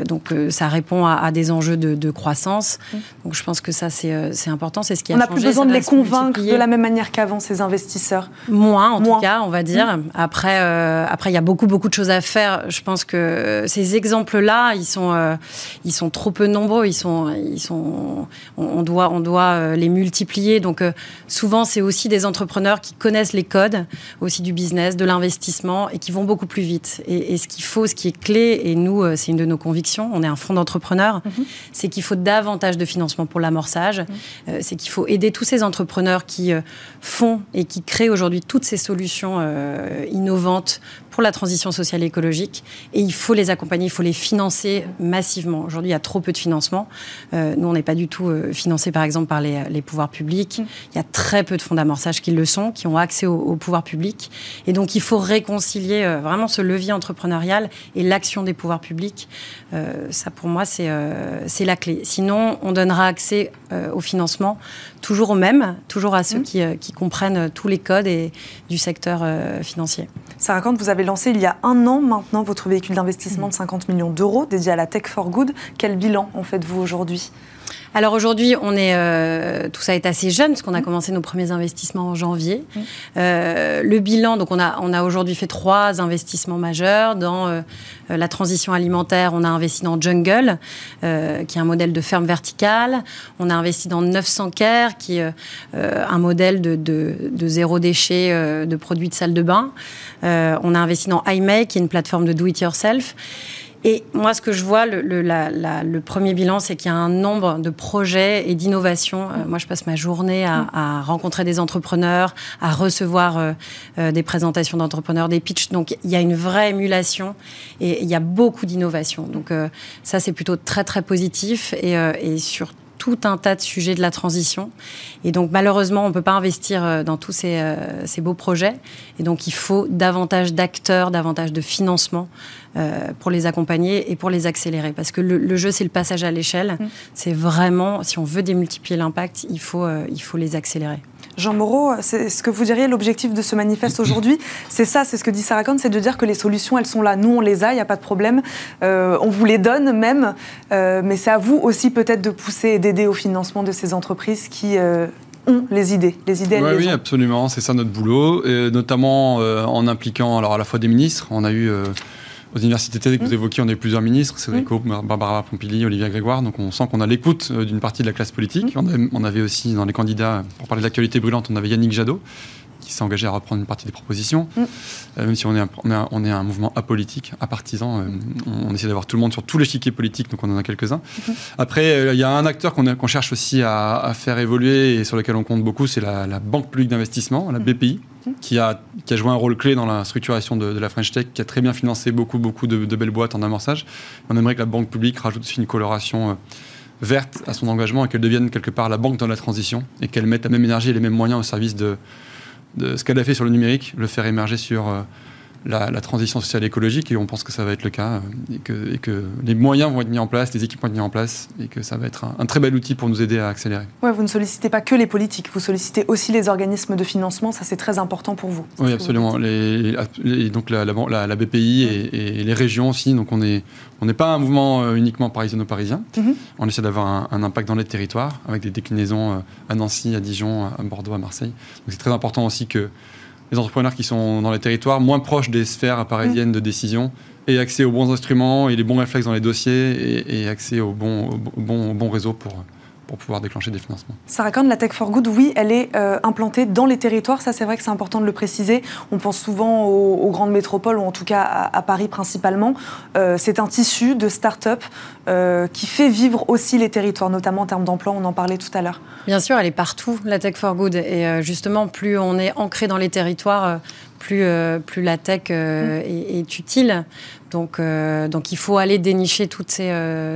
donc ça répond à, des enjeux de, croissance. Mmh. Donc, je pense que ça, c'est important. C'est ce qui a On n'a plus besoin de les convaincre de la même manière qu'avant, ces investisseurs. Moins, en tout cas, on va dire. Mmh. Après, après, il y a beaucoup, beaucoup de choses à faire. Je pense que ces exemples-là, ils sont, ils sont trop peu nombreux. Ils sont, sont, on, doit, on doit euh, les multiplier. Donc euh, souvent, c'est aussi des entrepreneurs qui connaissent les codes, aussi du business, de l'investissement, et qui vont beaucoup plus vite. Et, ce qu'il faut, ce qui est clé, et nous, euh, c'est une de nos convictions, on est un fonds d'entrepreneurs, mhm. c'est qu'il faut davantage de financement pour l'amorçage. Mhm. c'est qu'il faut aider tous ces entrepreneurs qui font et qui créent aujourd'hui toutes ces solutions innovantes pour la transition sociale et écologique. Et il faut les accompagner, il faut les financer massivement. Aujourd'hui, il y a trop peu de financement. Euh, nous, on n'est pas du tout euh, financé, par exemple, par les, pouvoirs publics. Mm. Il y a très peu de fonds d'amorçage qui le sont, qui ont accès au, pouvoir public. Et donc, il faut réconcilier euh, vraiment ce levier entrepreneurial et l'action des pouvoirs publics. ça, pour moi, c'est la clé. Sinon, on donnera accès au financement toujours aux mêmes, toujours à ceux mm. qui, qui, comprennent tous les codes et, du secteur financier. Ça raconte, vous avez lancé il y a un an maintenant votre véhicule d'investissement de 50 millions d'euros dédié à la Tech for Good. Quel bilan en faites-vous aujourd'hui? Alors aujourd'hui, on est, euh, tout ça est assez jeune, parce qu'on a mmh. commencé nos premiers investissements en janvier. Mmh. Euh, le bilan, donc on a, on a aujourd'hui fait trois investissements majeurs. Dans euh, la transition alimentaire, on a investi dans Jungle, qui est un modèle de ferme verticale. On a investi dans 900 Care, qui est un modèle de, de, de, zéro déchet de produits de salle de bain. on a investi dans iMake, qui est une plateforme de do-it-yourself. Et moi, ce que je vois, le, premier bilan, c'est qu'il y a un nombre de projets et d'innovations. Euh, moi, je passe ma journée à, rencontrer des entrepreneurs, à recevoir euh, euh, des présentations d'entrepreneurs, des pitchs. Donc, il y a une vraie émulation et il y a beaucoup d'innovations. Donc, ça, c'est plutôt très, très positif. Et, et sur tout un tas de sujets de la transition. Et donc, malheureusement, on ne peut pas investir dans tous ces, ces beaux projets. Et donc, il faut davantage d'acteurs, davantage de financement euh, pour les accompagner et pour les accélérer. Parce que le, jeu, c'est le passage à l'échelle. Mm. C'est vraiment, si on veut démultiplier l'impact, il faut, euh, il faut les accélérer. Jean Moreau, c'est ce que vous diriez, l'objectif de ce manifeste aujourd'hui, c'est ça, c'est ce que dit Sarah Kahn, c'est de dire que les solutions, elles sont là. Nous, on les a, il n'y a pas de problème. Euh, on vous les donne même, euh, mais c'est à vous aussi peut-être de pousser et d'aider au financement de ces entreprises qui euh, ont les idées. Les idées, elles Ouais, les oui, ont. absolument, c'est ça notre boulot, et notamment en impliquant alors à la fois des ministres. On a eu aux universités que vous Mm. évoquiez, on a eu plusieurs ministres, Cédric O, Barbara Pompili, Olivier Grégoire, donc on sent qu'on a l'écoute euh, d'une partie de la classe politique. Mm. On, avait aussi dans les candidats, pour parler de l'actualité brûlante, on avait Yannick Jadot qui s'est engagé à reprendre une partie des propositions. Mm. Euh, même si on est, un, on, est un, on est un mouvement apolitique, apartisan, euh, on, on essaie d'avoir tout le monde sur tout l'échiquier politique, donc on en a quelques-uns. Après, euh, il y a un acteur qu'on cherche aussi à, à faire évoluer et sur lequel on compte beaucoup, c'est la, la Banque publique d'investissement, la BPI, qui a, qui a joué un rôle clé dans la structuration de, la French Tech, qui a très bien financé beaucoup, beaucoup de, de belles boîtes en amorçage. On aimerait que la Banque publique rajoute aussi une coloration euh, verte à son engagement et qu'elle devienne quelque part la banque dans la transition et qu'elle mette la même énergie et les mêmes moyens au service de, de ce qu'elle a fait sur le numérique, le faire émerger sur euh, la, la transition sociale et écologique, et on pense que ça va être le cas, euh, et que, et que les moyens vont être mis en place, les équipes vont être mis en place, et que ça va être un, un très bel outil pour nous aider à accélérer. Ouais, vous ne sollicitez pas que les politiques, vous sollicitez aussi les organismes de financement, ça c'est très important pour vous. Oui, absolument. Les, les- donc la, la, la- la BPI et, et les régions aussi. Donc on est, on n'est pas un mouvement euh, uniquement parisino-parisien. Mhm. On essaie d'avoir un, un impact dans les territoires avec des déclinaisons euh, à Nancy, à Dijon, à Bordeaux, à Marseille. Donc c'est très important aussi que les entrepreneurs qui sont dans les territoires, moins proches des sphères parisiennes de décision, aient accès aux bons instruments et les bons réflexes dans les dossiers et, et accès au bon, au pour, pour pouvoir déclencher des financements. Sarah Kahn, la Tech for Good, oui, elle est euh, implantée dans les territoires. Ça, c'est vrai que c'est important de le préciser. On pense souvent aux, aux grandes métropoles, ou en tout cas à, à Paris principalement. Euh, c'est un tissu de start-up euh, qui fait vivre aussi les territoires, notamment en termes d'emploi. On en parlait tout à l'heure. Bien sûr, elle est partout, la tech for good. Et euh, justement, plus on est ancré dans les territoires, euh, plus, euh, plus la tech euh, est, est utile. Donc, euh, donc il faut aller dénicher toutes ces,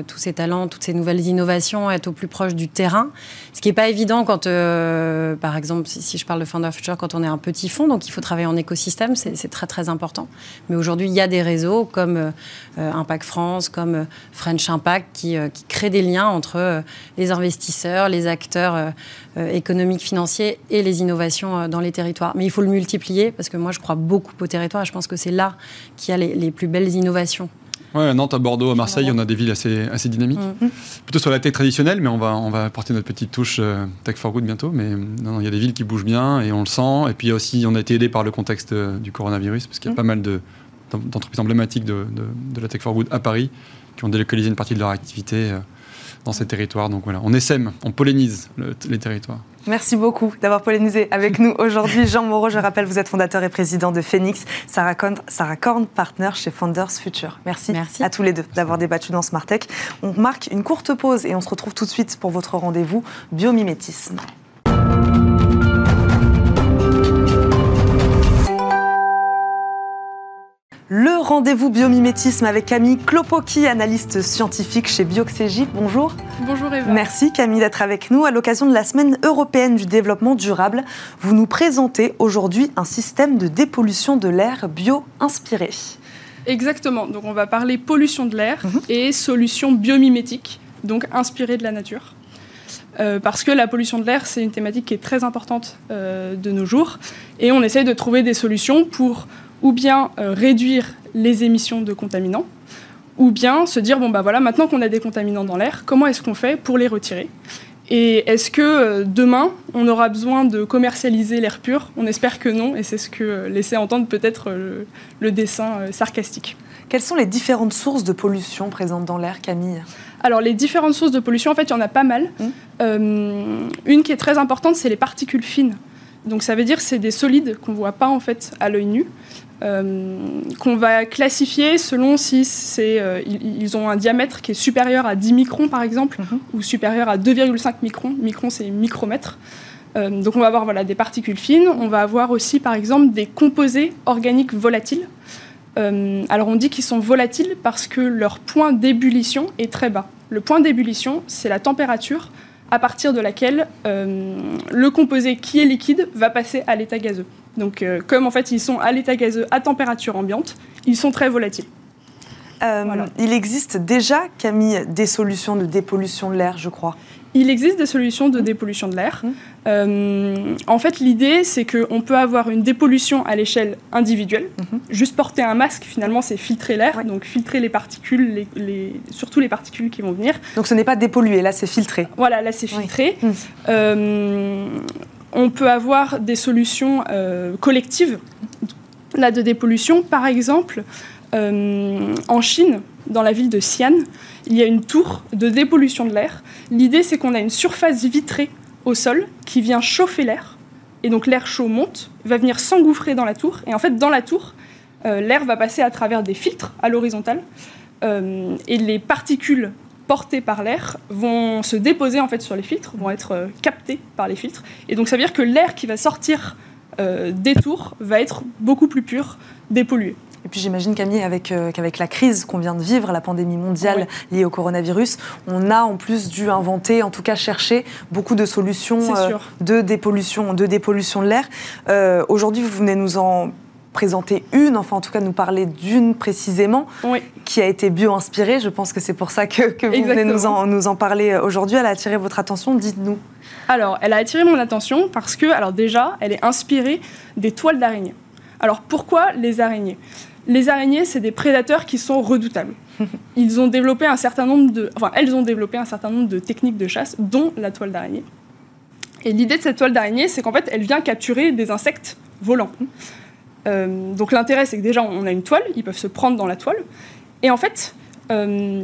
tous ces talents, toutes ces nouvelles innovations, être au plus proche du terrain. Ce qui n'est pas évident quand, par exemple, si, si je parle de Founder Future, quand on est un petit fonds, donc il faut travailler en écosystème, c'est très très important. Mais aujourd'hui, il y a des réseaux comme Impact France, comme French Impact, qui, qui créent des liens entre les investisseurs, les acteurs économiques, financiers et les innovations dans les territoires. Mais il faut le multiplier parce que moi, je crois beaucoup au territoire et je pense que c'est là qu'il y a les, les plus belles innovations. Ouais, à Nantes, à Bordeaux, à Marseille, on a des villes assez, assez dynamiques. Mhm. Plutôt sur la tech traditionnelle, mais on va, on va apporter notre petite touche euh, tech for good bientôt. Mais il y a des villes qui bougent bien et on le sent. Et puis aussi, on a été aidé par le contexte euh, du coronavirus, parce qu'il y a Mhm. pas mal de- d'entreprises emblématiques de, de- de la tech for good à Paris qui ont délocalisé une partie de leur activité euh, dans ces territoires. Donc voilà, on essaime, on pollinise le- les territoires. Merci beaucoup d'avoir pollinisé avec nous aujourd'hui. Jean Moreau, je rappelle, vous êtes fondateur et président de Phoenix, Sarah Korn, Sarah Korn partner chez Founders Future. Merci, Merci. à tous les deux d'avoir débattu dans Smart Tech. On marque une courte pause et on se retrouve tout de suite pour votre rendez-vous biomimétisme. Rendez-vous biomimétisme avec Camille Klopoki, analyste scientifique chez Bioxégie. Bonjour. Bonjour Eva. Merci Camille d'être avec nous. À l'occasion de la Semaine européenne du développement durable, vous nous présentez aujourd'hui un système de dépollution de l'air bio-inspiré. Exactement. Donc on va parler pollution de l'air Mhm. et solutions biomimétiques, donc inspirées de la nature. Euh, parce que la pollution de l'air, c'est une thématique qui est très importante euh, de nos jours. Et on essaye de trouver des solutions pour ou bien euh, réduire les émissions de contaminants, ou bien se dire, bon bah voilà, maintenant qu'on a des contaminants dans l'air, comment est-ce qu'on fait pour les retirer? Et est-ce que euh, demain, on aura besoin de commercialiser l'air pur? On espère que non, et c'est ce que laissait entendre peut-être euh, le, le dessin sarcastique. Quelles sont les différentes sources de pollution présentes dans l'air, Camille? Alors, les différentes sources de pollution, en fait, il y en a pas mal. Mm. Euh, une qui est très importante, c'est les particules fines. Donc, ça veut dire que c'est des solides qu'on ne voit pas, en fait, à l'œil nu, qu'on va classifier selon si c'est, euh, ils, ont un diamètre qui est supérieur à 10 microns, par exemple, Mhm. ou supérieur à 2,5 microns. Microns, c'est micromètre. Euh, donc, on va avoir voilà, des particules fines. On va avoir aussi, par exemple, des composés organiques volatiles. Euh, alors on dit qu'ils sont volatiles parce que leur point d'ébullition est très bas. Le point d'ébullition, c'est la température à partir de laquelle euh, le composé qui est liquide va passer à l'état gazeux. Donc euh, comme en fait ils sont à l'état gazeux à température ambiante, ils sont très volatiles. Euh, Voilà. Il existe déjà, Camille, des solutions de dépollution de l'air, je crois. il existe des solutions de dépollution de l'air. Mmh. Euh, en fait, l'idée, c'est qu'on peut avoir une dépollution à l'échelle individuelle. Mmh. Juste porter un masque, finalement, c'est filtrer l'air, donc filtrer les particules, les, les- surtout les particules qui vont venir. Donc ce n'est pas dépollué, là c'est filtré. Voilà, là, c'est Oui. filtré. Mmh. Euh, on peut avoir des solutions euh, collectives là, de dépollution. Par exemple, euh, en Chine, dans la ville de Xi'an, il y a une tour de dépollution de l'air. L'idée, c'est qu'on a une surface vitrée au sol qui vient chauffer l'air. Et donc l'air chaud monte, va venir s'engouffrer dans la tour. Et en fait, dans la tour, euh, l'air va passer à travers des filtres à l'horizontale. Et les particules portées par l'air vont se déposer en fait sur les filtres, vont être euh, captées par les filtres. Et donc ça veut dire que l'air qui va sortir euh, des tours va être beaucoup plus pur, dépollué. Et puis j'imagine Camille, avec, euh, qu'avec la crise qu'on vient de vivre, la pandémie mondiale liée au coronavirus, on a en plus dû inventer, en tout cas chercher beaucoup de solutions euh, de dépollution, de dépollution de l'air. Aujourd'hui, vous venez nous en présenter une, enfin en tout cas nous parler d'une précisément, Oui. qui a été bio-inspirée. Je pense que c'est pour ça que, que vous venez nous en, nous en parler aujourd'hui. Elle a attiré votre attention, dites-nous. Alors, elle a attiré mon attention parce que, alors déjà, elle est inspirée des toiles d'araignée. Alors, pourquoi les araignées? Les araignées, c'est des prédateurs qui sont redoutables. Ils ont développé un certain nombre de, enfin, elles ont développé un certain nombre de techniques de chasse, dont la toile d'araignée. Et l'idée de cette toile d'araignée, c'est qu'en fait, elle vient capturer des insectes volants. Euh, donc l'intérêt, c'est que déjà, on a une toile, ils peuvent se prendre dans la toile. Et en fait, euh,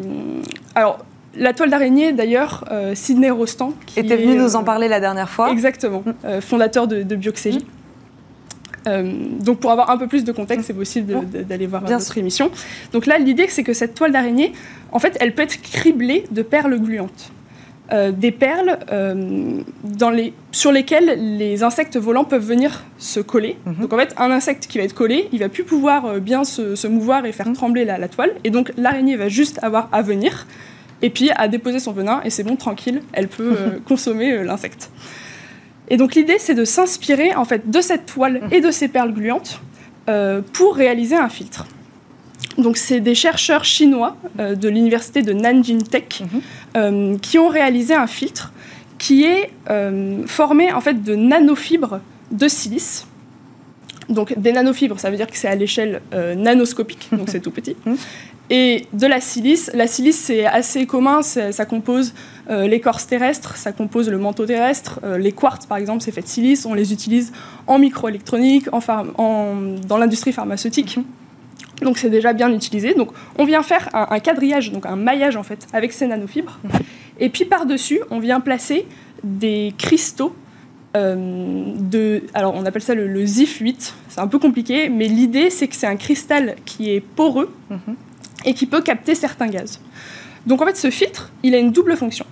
alors, la toile d'araignée, d'ailleurs, euh, Sidney Rostand, qui était venu nous euh, en parler la dernière fois. Exactement, euh, fondateur de, de. Euh, donc pour avoir un peu plus de contexte, c'est possible d'aller voir Bien notre émission. Donc là, l'idée, c'est que cette toile d'araignée, en fait, elle peut être criblée de perles gluantes. Euh, des perles euh, dans les, sur lesquelles les insectes volants peuvent venir se coller. Mhm. Donc en fait, un insecte qui va être collé, il va plus pouvoir euh, bien se, se mouvoir et faire Mhm. trembler la, la toile. Et donc l'araignée va juste avoir à venir et puis à déposer son venin et c'est bon, tranquille, elle peut consommer l'insecte. Et donc l'idée, c'est de s'inspirer en fait de cette toile et de ces perles gluantes pour réaliser un filtre. Donc c'est des chercheurs chinois euh, de l'université de Nanjing Tech Mhm. euh, qui ont réalisé un filtre qui est euh, formé en fait de nanofibres de silice. Donc des nanofibres, ça veut dire que c'est à l'échelle nanoscopique, donc c'est tout petit. Mhm. Et de la silice, la silice c'est assez commun, ça compose euh, l'écorce terrestre, ça compose le manteau terrestre, euh, les quartz par exemple c'est fait de silice, on les utilise en microélectronique, en dans l'industrie pharmaceutique. Donc c'est déjà bien utilisé. Donc on vient faire un, un quadrillage, donc un maillage en fait, avec ces nanofibres. Et puis par-dessus, on vient placer des cristaux euh, de. Alors on appelle ça le, le ZIF 8. C'est un peu compliqué, mais l'idée c'est que c'est un cristal qui est poreux Mhm. et qui peut capter certains gaz. Donc en fait, ce filtre, il a une double fonction.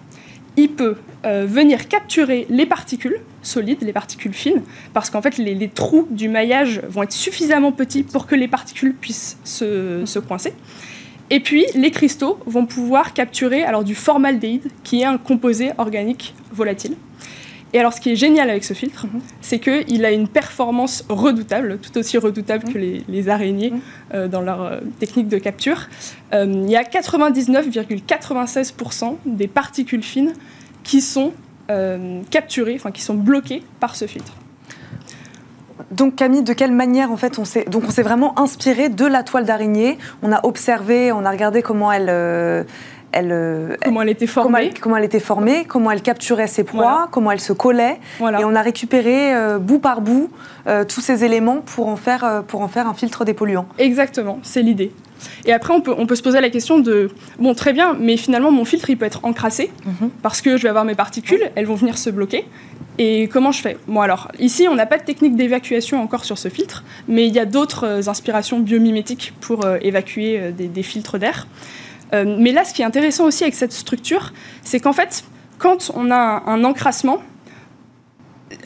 Il peut euh, venir capturer les particules solides, les particules fines, parce qu'en fait, les, les trous du maillage vont être suffisamment petits pour que les particules puissent se, se coincer. Et puis, les cristaux vont pouvoir capturer alors du formaldéhyde, qui est un composé organique volatile. Et alors, ce qui est génial avec ce filtre, c'est qu'il a une performance redoutable, tout aussi redoutable que les, les araignées euh, dans leur euh, technique de capture. Euh, il y a 99,96% des particules fines qui sont capturées, enfin qui sont bloquées par ce filtre. Donc Camille, de quelle manière en fait on s'est donc on s'est vraiment inspiré de la toile d'araignée. On a observé, on a regardé comment elle elle, euh, Comment elle était comment formée. elle, comment elle était formée, comment elle capturait ses proies, Voilà. comment elle se collait, Voilà. et on a récupéré euh, bout par bout euh, tous ces éléments pour en faire euh, pour en faire un filtre dépolluant. Exactement, c'est l'idée. Et après, on peut, on peut se poser la question de bon, très bien, mais finalement, mon filtre, il peut être encrassé Mhm. parce que je vais avoir mes particules, elles vont venir se bloquer. Et comment je fais? Bon, alors, ici, on n'a pas de technique d'évacuation encore sur ce filtre, mais il y a d'autres inspirations biomimétiques pour évacuer des, des filtres d'air. Euh, mais là, ce qui est intéressant aussi avec cette structure, c'est qu'en fait, quand on a un, encrassement,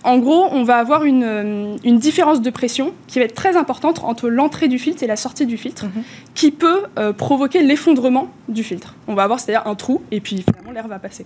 en gros, on va avoir une, euh, une différence de pression qui va être très importante entre l'entrée du filtre et la sortie du filtre, Mhm. qui peut euh, provoquer l'effondrement du filtre. On va avoir c'est-à-dire un trou et puis finalement l'air va passer.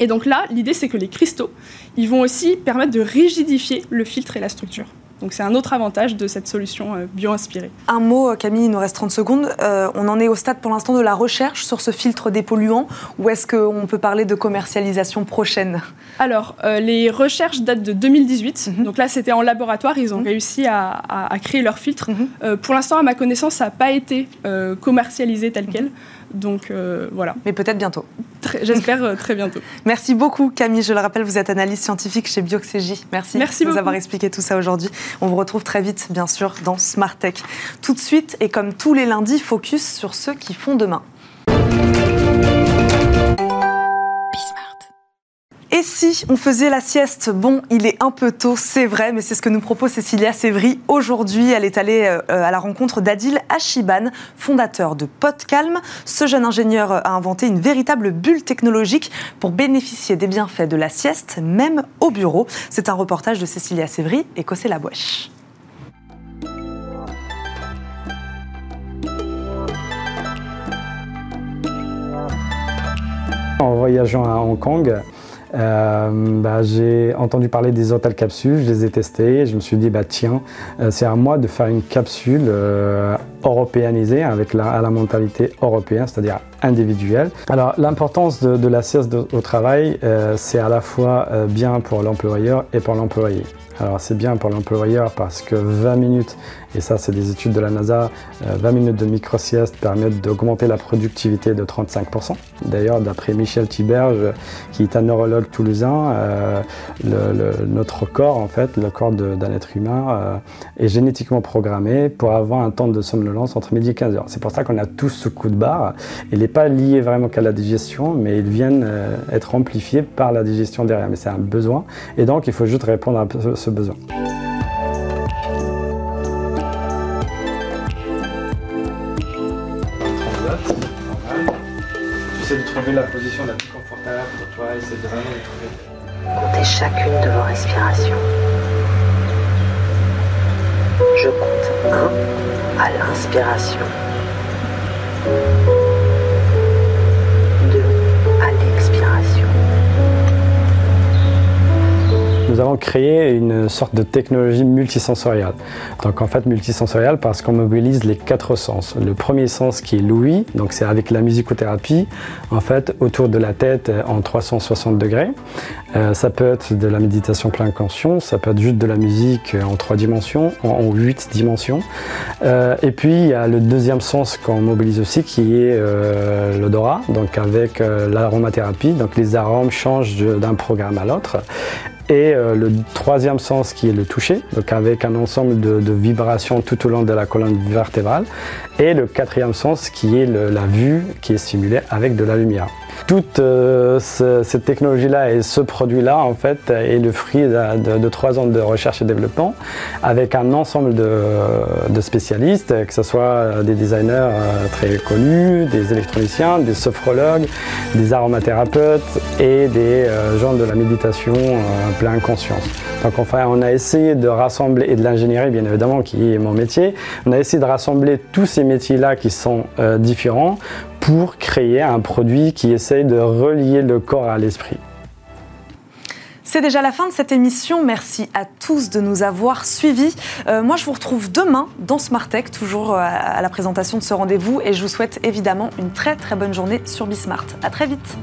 Et donc là, l'idée c'est que les cristaux, ils vont aussi permettre de rigidifier le filtre et la structure. Donc c'est un autre avantage de cette solution euh, bio-inspirée. Un mot, Camille, il nous reste 30 secondes. Euh, on en est au stade pour l'instant de la recherche sur ce filtre dépolluant ou est-ce qu'on peut parler de commercialisation prochaine? Alors, euh, les recherches datent de 2018. Donc là, c'était en laboratoire. Ils ont réussi à, à- à créer leur filtre. Euh, pour l'instant, à ma connaissance, ça n'a pas été euh, commercialisé tel quel. Donc euh, voilà, Mais peut-être bientôt. J'espère euh, très bientôt. Merci beaucoup Camille, je le rappelle, vous êtes analyste scientifique chez Bioxégie. Merci, Merci de nous beaucoup. avoir expliqué tout ça aujourd'hui. On vous retrouve très vite, bien sûr, dans Smart Tech. Tout de suite, et comme tous les lundis, focus sur ceux qui font demain. Et si on faisait la sieste? Bon, il est un peu tôt, c'est vrai, mais c'est ce que nous propose Cécilia Sévry aujourd'hui. Elle est allée euh, à la rencontre d'Adil Achiban, fondateur de Podcalm. Ce jeune ingénieur a inventé une véritable bulle technologique pour bénéficier des bienfaits de la sieste, même au bureau. C'est un reportage de Cécilia Sévry et Cossé Labouèche. En voyageant à Hong Kong, euh, bah, j'ai entendu parler des hôtels capsules, je les ai testés et je me suis dit, bah, tiens, euh, c'est à moi de faire une capsule euh, européanisée avec la, mentalité européenne, c'est-à-dire individuelle. Alors l'importance de, la sieste au travail, euh, c'est à la fois euh, bien pour l'employeur et pour l'employé. Alors c'est bien pour l'employeur parce que 20 minutes, et ça c'est des études de la NASA, euh, 20 minutes de micro-sieste permettent d'augmenter la productivité de 35%. D'ailleurs, d'après Michel Thiberge, qui est un neurologue toulousain, euh, notre corps, en fait, le corps d'un être humain, euh, est génétiquement programmé pour avoir un temps de somnolence entre midi et 15 heures. C'est pour ça qu'on a tous ce coup de barre. Il n'est pas lié vraiment qu'à la digestion, mais ils viennent euh, être amplifiés par la digestion derrière. Mais c'est un besoin, et donc il faut juste répondre à ce besoin. La position la plus confortable pour toi, essaie de vraiment de trouver. Comptez chacune de vos respirations. Je compte 1 à l'inspiration. Nous avons créé une sorte de technologie multisensorielle. Donc en fait multisensorielle parce qu'on mobilise les quatre sens. Le premier sens qui est l'ouïe, donc c'est avec la musicothérapie, en fait autour de la tête euh, en 360 degrés. Euh, ça peut être de la méditation pleine conscience, ça peut être juste de la musique euh, en trois dimensions, en, en huit dimensions. Et puis il y a le deuxième sens qu'on mobilise aussi qui est l'odorat, donc avec l'aromathérapie. Donc les arômes changent d'un programme à l'autre. Et euh, le troisième sens qui est le toucher, donc avec un ensemble de, vibrations tout au long de la colonne vertébrale. Et le quatrième sens qui est la vue qui est stimulée avec de la lumière. Toute euh, ce- cette technologie-là et ce produit-là, en fait, est le fruit de, trois ans de recherche et développement avec un ensemble de, spécialistes, que ce soit des designers euh, très connus, des électroniciens, des sophrologues, des aromathérapeutes et des euh, gens de la méditation euh, plein conscience. Donc enfin, on a essayé de rassembler, et de l'ingénierie bien évidemment, qui est mon métier, on a essayé de rassembler tous ces métiers-là qui sont euh, différents pour créer un produit qui essaye de relier le corps à l'esprit. C'est déjà la fin de cette émission. Merci à tous de nous avoir suivis. Euh, moi, je vous retrouve demain dans Smart Tech, toujours euh, à la présentation de ce rendez-vous. Et je vous souhaite évidemment une très très bonne journée sur Bismart. À très vite.